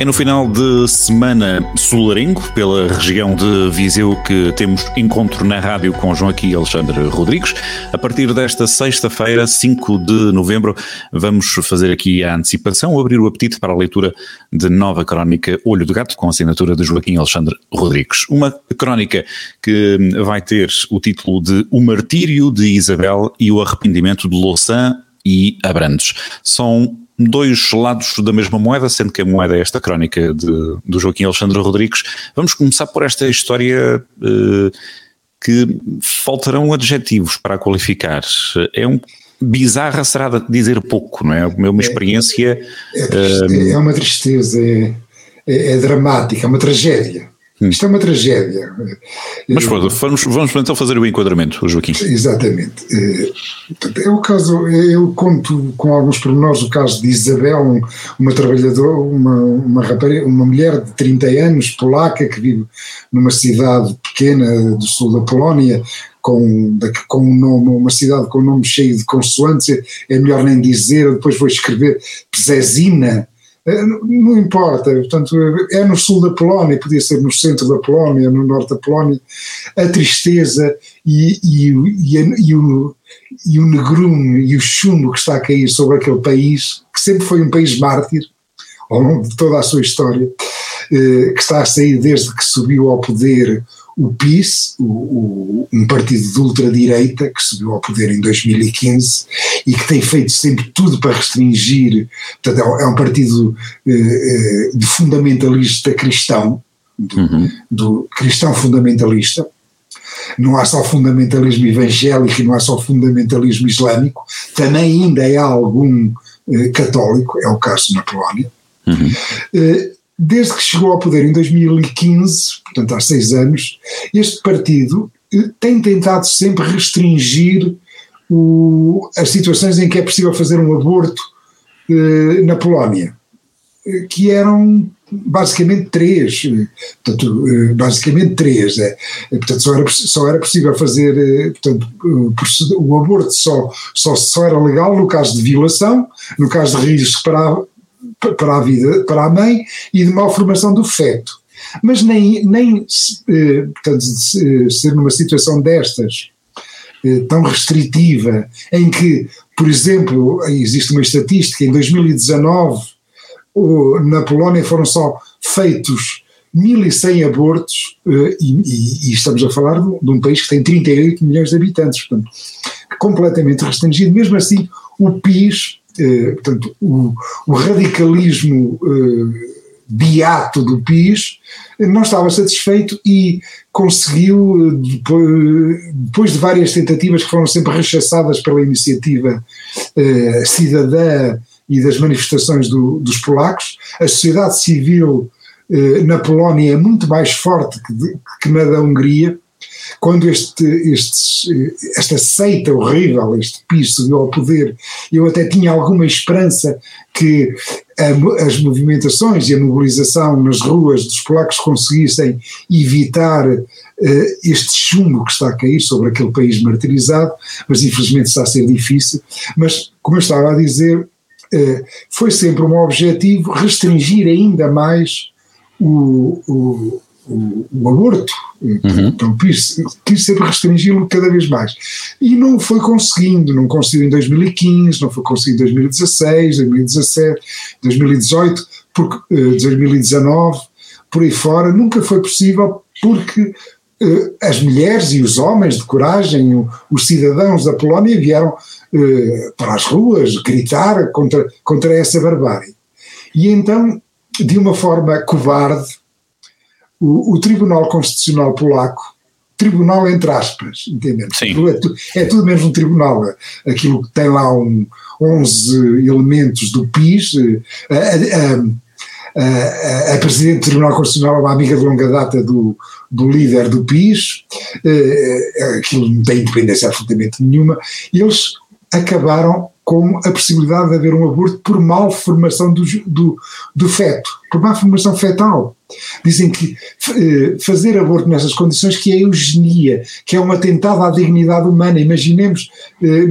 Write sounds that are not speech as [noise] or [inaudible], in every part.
É no final de semana solarengo, pela região de Viseu, que temos encontro na rádio com Joaquim Alexandre Rodrigues. A partir desta sexta-feira, 5 de novembro, vamos fazer aqui a antecipação, abrir o apetite para a leitura de nova crónica Olho do Gato, com a assinatura de Joaquim Alexandre Rodrigues. Uma crónica que vai ter o título de O Martírio de Isabel e o Arrependimento de Louçã e Abrantes. São dois lados da mesma moeda, sendo que a moeda é esta crónica de, do Joaquim Alexandre Rodrigues. Vamos começar por esta história uh, que faltarão adjetivos para qualificar. É um bizarra será dizer pouco, não é? É uma experiência. É, é, é uma tristeza, é, é, é dramática, é uma tragédia. Isto é uma tragédia. Mas pronto, vamos, vamos então fazer o enquadramento, Joaquim. Exatamente. É o caso, eu conto com alguns pormenores o caso de Isabel, uma trabalhadora, uma, uma, rapariga, uma mulher de 30 anos, polaca, que vive numa cidade pequena do sul da Polónia, com, com um nome, uma cidade com um nome cheio de consoantes, é melhor nem dizer, depois vou escrever Pzezina, é, não importa, portanto, é no sul da Polónia, podia ser no centro da Polónia, no norte da Polónia, a tristeza e, e, e, e o, e o negrume e o chumbo que está a cair sobre aquele país, que sempre foi um país mártir, ao longo de toda a sua história, eh, que está a sair desde que subiu ao poder o PIS, o, o, um partido de ultradireita que subiu ao poder em 2015 e que tem feito sempre tudo para restringir, portanto é um é partido eh, eh, de fundamentalista cristão, do, uhum. do cristão fundamentalista, não há só fundamentalismo evangélico e não há só fundamentalismo islâmico, também ainda há algum eh, católico, é o caso na Polónia. Uhum. Eh, desde que chegou ao poder em 2015, portanto há seis anos, este partido eh, tem tentado sempre restringir o, as situações em que é possível fazer um aborto eh, na Polónia, eh, que eram basicamente três, eh, portanto, basicamente três, é, portanto só era, só era possível fazer, portanto, o aborto só, só, só era legal no caso de violação, no caso de risco para, para a vida, para a mãe e de malformação do feto. Mas nem, nem eh, portanto, ser numa situação destas, eh, tão restritiva, em que, por exemplo, existe uma estatística, em 2019 na Polónia foram só feitos 1.100 abortos, eh, e, e, estamos a falar de, de um país que tem 38 milhões de habitantes, portanto, completamente restringido. Mesmo assim, o PIS eh, portanto, o, o radicalismo eh, beato do PIS não estava satisfeito e conseguiu, depois, depois, de várias tentativas que foram sempre rechaçadas pela iniciativa eh, cidadã e das manifestações do, dos polacos, a sociedade civil eh, na Polónia é muito mais forte que, que na da Hungria, quando este, este, esta seita horrível, este PIS subiu ao poder, eu até tinha alguma esperança que a, as movimentações e a mobilização nas ruas dos polacos conseguissem evitar uh, este chumbo que está a cair sobre aquele país martirizado, mas infelizmente está a ser difícil. Mas, como eu estava a dizer, uh, foi sempre um objetivo restringir ainda mais o, o o, o aborto. Uhum. Então quis, quis sempre restringi-lo cada vez mais. E não foi conseguindo, não conseguiu em 2015, não foi conseguido em 2016, 2017, 2018, porque, uh, 2019, por aí fora, nunca foi possível porque uh, as mulheres e os homens de coragem, o, os cidadãos da Polónia vieram uh, para as ruas gritar contra, contra essa barbárie. E então, de uma forma covarde, o, o Tribunal Constitucional Polaco, tribunal entre aspas, entendemos? É, tudo, é tudo mesmo um tribunal, aquilo que tem lá um, 11 elementos do PIS, a, a, a, a, Presidente do Tribunal Constitucional é uma amiga de longa data do, do líder do PIS, aquilo não tem independência absolutamente nenhuma, e eles acabaram como a possibilidade de haver um aborto por malformação do, do, do feto, por malformação fetal. Dizem que eh, fazer aborto nessas condições que é eugenia, que é um atentado à dignidade humana. Imaginemos eh,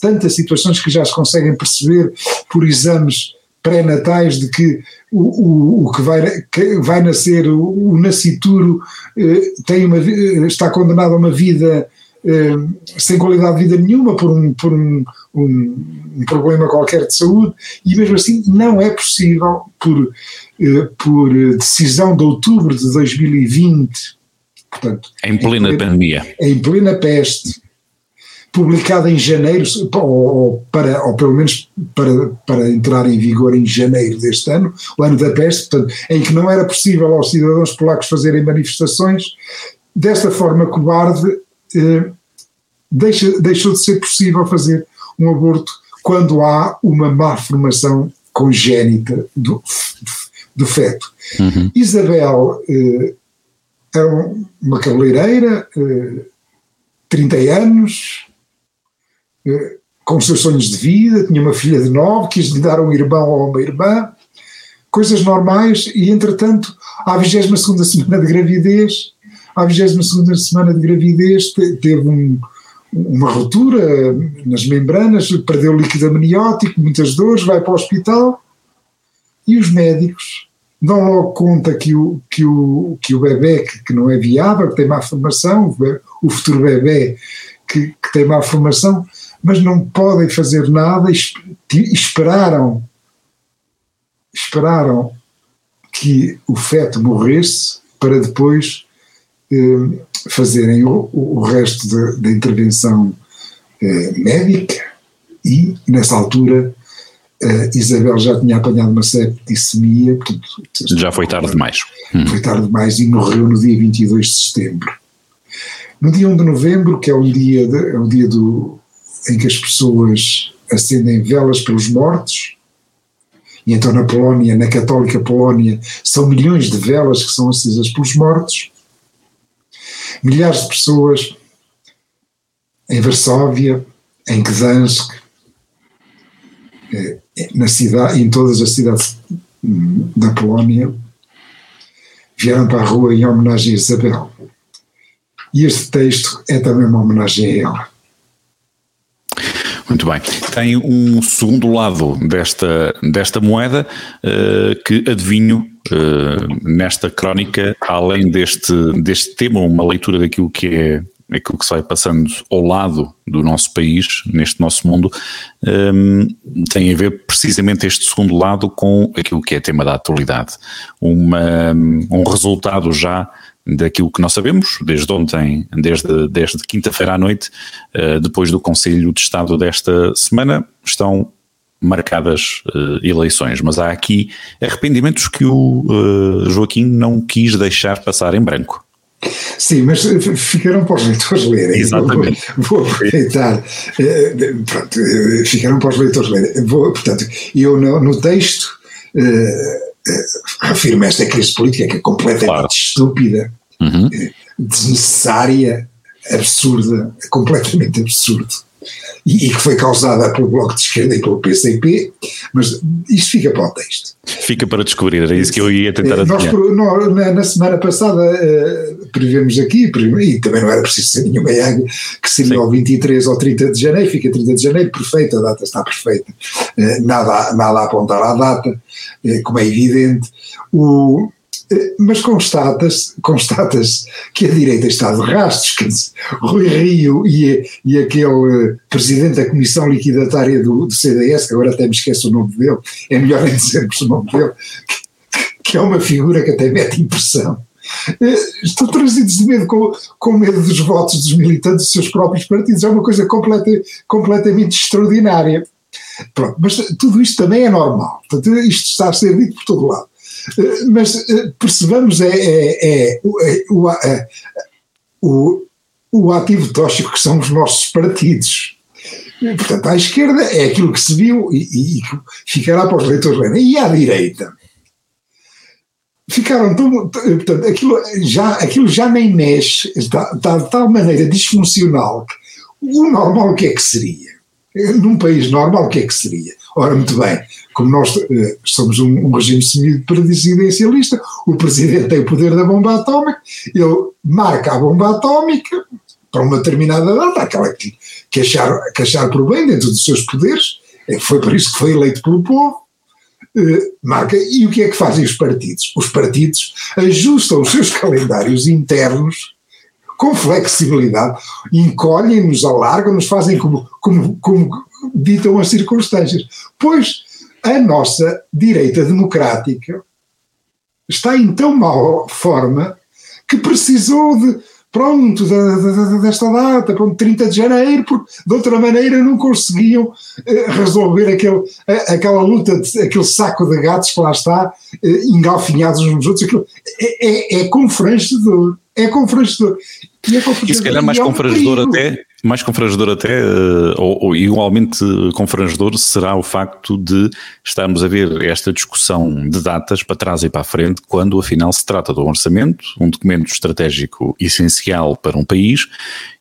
tantas situações que já se conseguem perceber por exames pré-natais de que o, o, o que, vai, que vai nascer, o, o nascituro, eh, tem uma, está condenado a uma vida eh, sem qualidade de vida nenhuma por, um, por um, um, um, problema qualquer de saúde, e mesmo assim não é possível, por, eh, por decisão de outubro de 2020, portanto, em plena, em plena pandemia, em plena peste, publicada em janeiro, ou, para, ou pelo menos para, para entrar em vigor em janeiro deste ano, o ano da peste, portanto, em que não era possível aos cidadãos polacos fazerem manifestações, desta forma cobarde, eh, deixa, deixou de ser possível fazer um aborto quando há uma má formação congénita do, do feto. Uhum. Isabel eh, é uma cabeleireira, eh, 30 anos, eh, com os seus sonhos de vida, tinha uma filha de nove, quis lhe dar um irmão ou uma irmã, coisas normais, e entretanto, à 22 semana de gravidez, à 22 semana de gravidez, teve um, uma ruptura nas membranas, perdeu líquido amniótico, muitas dores, vai para o hospital. E os médicos dão logo conta que o, que o, que o bebê que, que não é viável, que tem má formação, o futuro bebê que, que tem má formação, mas não podem fazer nada, esperaram, esperaram que o feto morresse para depois fazerem o, o resto da intervenção eh, médica e, nessa altura, eh, Isabel já tinha apanhado uma septicemia. Portanto, já foi tarde demais. Hum. Foi tarde demais e morreu no dia 22 de setembro. No dia 1 de novembro, que é um dia, de, é um dia do, em que as pessoas acendem velas pelos mortos, e então na Polónia, na católica Polónia, são milhões de velas que são acesas pelos mortos, milhares de pessoas em Varsóvia, em Gdansk, eh, na cidade, em todas as cidades da Polónia, vieram para a rua em homenagem a Isabel. E este texto é também uma homenagem a ela. Muito bem. Tem um segundo lado desta, desta moeda uh, que adivinho uh, nesta crónica, além deste, deste tema, uma leitura daquilo que é aquilo que se vai passando ao lado do nosso país, neste nosso mundo, um, eh, tem a ver precisamente este segundo lado com aquilo que é tema da atualidade. Uma, um resultado já daquilo que nós sabemos, desde ontem, desde, desde quinta-feira à noite, uh, depois do Conselho de Estado desta semana, estão marcadas uh, eleições, mas há aqui arrependimentos que o uh, Joaquim não quis deixar passar em branco. Sim, mas ficaram para os leitores lerem. Exatamente. Vou, vou aproveitar. Pronto, ficaram para os leitores lerem. Vou, portanto, eu no, no texto afirma esta crise política que é completamente claro. estúpida, uhum. Eh, desnecessária, absurda, completamente absurdo. E, e, que foi causada pelo Bloco de Esquerda e pelo PCP, mas isto fica para o texto. Fica para descobrir, era isso que eu ia tentar eh, Nós, nós na, na, semana passada uh, prevemos aqui, e também não era preciso ser nenhuma água, que seria o 23 ou 30 de janeiro, fica 30 de janeiro, perfeita, a data está perfeita, uh, nada, nada a apontar à data, uh, como é evidente. O, mas constatas, constatas que a direita está de rastros, Rui Rio e, e aquele presidente da comissão liquidatária do, do, CDS, que agora até me esqueço o nome dele, é melhor nem dizermos o nome dele, que, que é uma figura que até mete impressão. Eh, estão trazidos de medo com, com medo dos votos dos militantes dos seus próprios partidos, é uma coisa completa, completamente extraordinária. Pronto, mas tudo isto também é normal, isto está a ser dito por todo lado. Mas eh, percebamos é, é, é, o, é, o, o ativo tóxico que são os nossos partidos. Portanto, à esquerda é aquilo que se viu e, e ficará para os leitores lerem. E à direita? Ficaram tão. Portanto, aquilo já, aquilo já nem mexe, está, está de tal maneira disfuncional que o normal o que é que seria? Num país normal, o que é que seria? Ora, muito bem, como nós uh, somos um, um regime semi-presidencialista, o presidente tem o poder da bomba atómica, ele marca a bomba atómica para uma determinada data, aquela que, que, achar, que achar por bem dentro dos seus poderes, é, foi por isso que foi eleito pelo povo, uh, marca, e o que é que fazem os partidos? Os partidos ajustam os seus calendários internos com flexibilidade, encolhem-nos, alargam-nos, fazem como, como, como ditam as circunstâncias. Pois a nossa direita democrática está em tão má forma que precisou de, pronto, de, de, desta data, pronto, 30 de janeiro, porque de outra maneira não conseguiam eh, resolver aquele, aquela luta, de, aquele saco de gatos que lá está, eh, engalfinhados uns nos outros. Aquilo, é, é, é é confrangedor. E, é confrangedor, e se calhar mais é confrangedor até mais confrangedor até, eh, ou, ou, igualmente confrangedor, será o facto de estarmos a ver esta discussão de datas para trás e para a frente, quando afinal se trata do orçamento, um documento estratégico essencial para um país,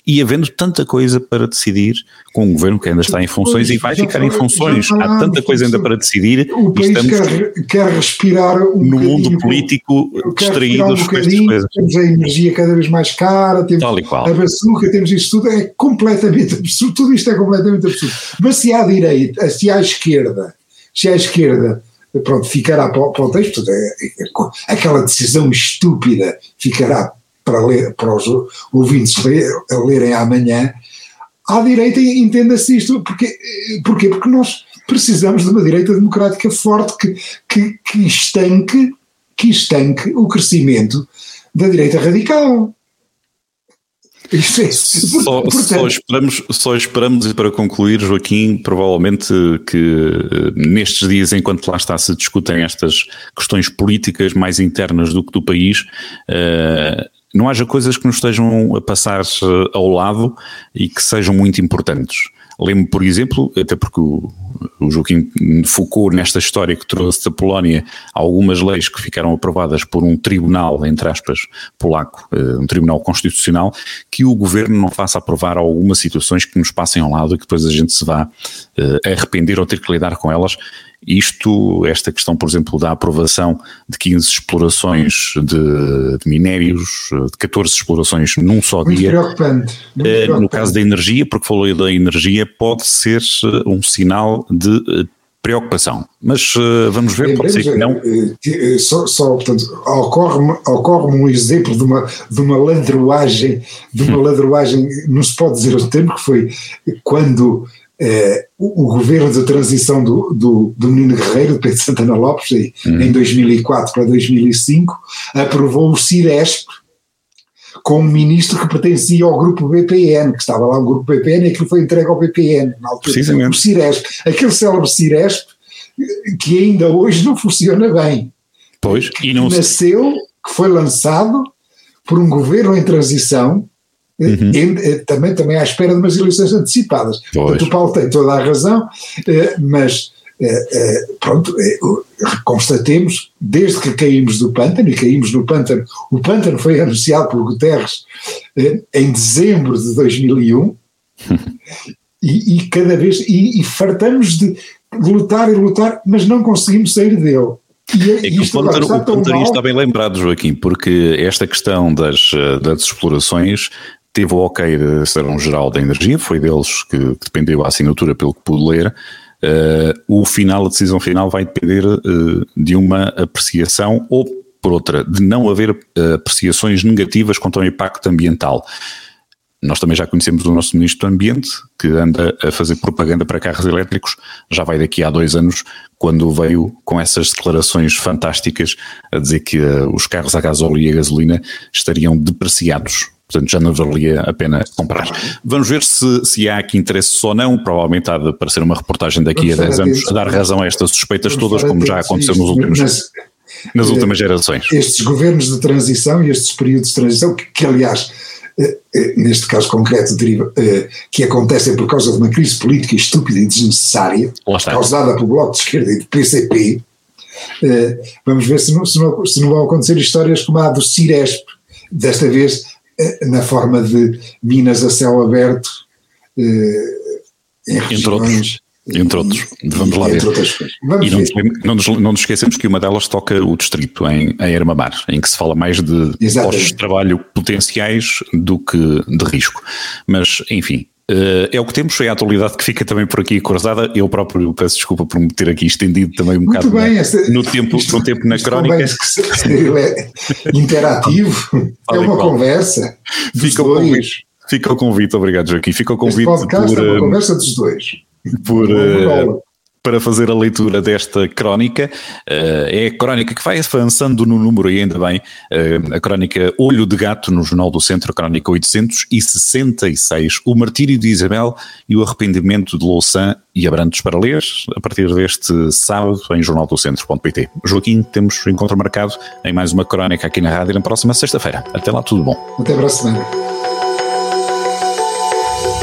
e havendo tanta coisa para decidir com um governo que ainda está em funções e vai ficar em funções. Há tanta coisa ainda para decidir. O país quer, quer respirar um no mundo político distraídos um com estas coisas. Temos a energia cada vez mais cara, temos a bazuca, temos isto tudo, é completamente [laughs] absurdo, tudo isto é completamente absurdo. Mas se à direita, se à esquerda, se à esquerda pronto, ficará para, para o texto, é, é, é, aquela decisão estúpida ficará para, ler, para os ouvintes ler, lerem amanhã, à direita entenda-se isto, porque, porquê? Porque nós precisamos de uma direita democrática forte que, que, que, estanque, que estanque o crescimento da direita radical. Isso é, só, portanto, só, esperamos, só esperamos, e para concluir, Joaquim, provavelmente que eh, nestes dias, enquanto lá está, se discutem estas questões políticas mais internas do que do país, uh, não haja coisas que nos estejam a passar eh, ao lado e que sejam muito importantes. Lembro, por exemplo, até porque o, o Joaquim focou nesta história que trouxe da Polónia algumas leis que ficaram aprovadas por um tribunal, entre aspas, polaco, eh, um tribunal constitucional, que o governo não faça aprovar algumas situações que nos passem ao lado e que depois a gente se vá uh, arrepender ou ter que lidar com elas isto, esta questão, por exemplo, da aprovação de 15 explorações de, de minérios, de 14 explorações num só muito dia. Preocupante, muito eh, preocupante. No caso da energia, porque falou da energia, pode ser eh, um sinal de eh, preocupação. Mas vamos ver, pode ser que não. Só, só portanto, ocorre-me ocorre um exemplo de uma, de uma ladruagem, de uma hum. ladruagem, não se pode dizer o tempo, que foi quando eh, o, o, governo de transição do, do, do Menino Guerreiro, Pedro Santana Lopes, em, uhum. em 2004 para 2005, aprovou o CIRESP com um ministro que pertencia ao grupo BPN, que estava lá o grupo BPN e aquilo foi entregue ao BPN na altura. O CIRESP, aquele célebre CIRESP que ainda hoje não funciona bem. Pois, e não que nasceu, que foi lançado por um governo em transição Uhum. Eh, também, também à espera de umas eleições antecipadas. Pois. Portanto, o Paulo tem toda a razão, eh, mas eh, pronto, constatemos, desde que caímos do pântano, e caímos no pântano, o pântano foi anunciado por Guterres em dezembro de 2001, [laughs] e, e, cada vez, e, e fartamos de lutar e lutar, mas não conseguimos sair dele. E, é, que o Pântano, está, o Pântano está bem lembrado, Joaquim, porque esta questão das, das explorações teve o ok da Serão-Geral da Energia, foi deles que, que, dependeu a assinatura pelo que pude ler. Uh, o final, a decisão final vai depender uh, de uma apreciação ou, por outra, de não haver uh, apreciações negativas quanto ao impacto ambiental. Nós também já conhecemos o nosso Ministro do Ambiente, que anda a fazer propaganda para carros elétricos, já vai daqui a dois anos, quando veio com essas declarações fantásticas a dizer que os carros a gasóleo e a gasolina estariam depreciados portanto já não valia a pena comprar. Vamos ver se, se há aqui interesse ou não, provavelmente há de aparecer uma reportagem daqui Vamos a 10 anos a dar razão a estas suspeitas Vamos todas, como já aconteceu nos últimos, mas, nas últimas gerações. Estes governos de transição e estes períodos de transição, que, que aliás eh, eh, neste caso concreto, deriva, eh, que acontecem por causa de uma crise política estúpida e desnecessária, causada pelo Bloco de Esquerda e do PCP, vamos ver se não, se não, se não vão acontecer histórias como a do Ciresp, desta vez na forma de minas a céu aberto, entre outros. Entre outros, vamos lá ver. e não nos, não, nos, não nos esquecemos que uma delas toca o distrito em, em Armamar, em que se fala mais de postos de trabalho potenciais do que de risco. Mas, enfim, Uh, é o que temos, é a atualidade que fica também por aqui cruzada. Eu próprio peço desculpa por me ter aqui estendido também um bocado bem, esta, no, tempo, no tempo na crónica. É interativo, é uma conversa. Fica o, convite, fica o convite, obrigado Joaquim. Fica o convite. Este podcast por, é uma uh, conversa dos dois. Por, uh, para fazer a leitura desta crónica. Uh, é a crónica que vai avançando no número, e ainda bem, uh, a crónica Olho de Gato no Jornal do Centro, a crónica 866, O Martírio de Isabel e o Arrependimento de Louçã e Abrantes para ler, a partir deste sábado em jornaldocentro.pt. Joaquim, temos encontro marcado em mais uma crónica aqui na rádio na próxima sexta-feira. Até lá, tudo bom. Até a semana.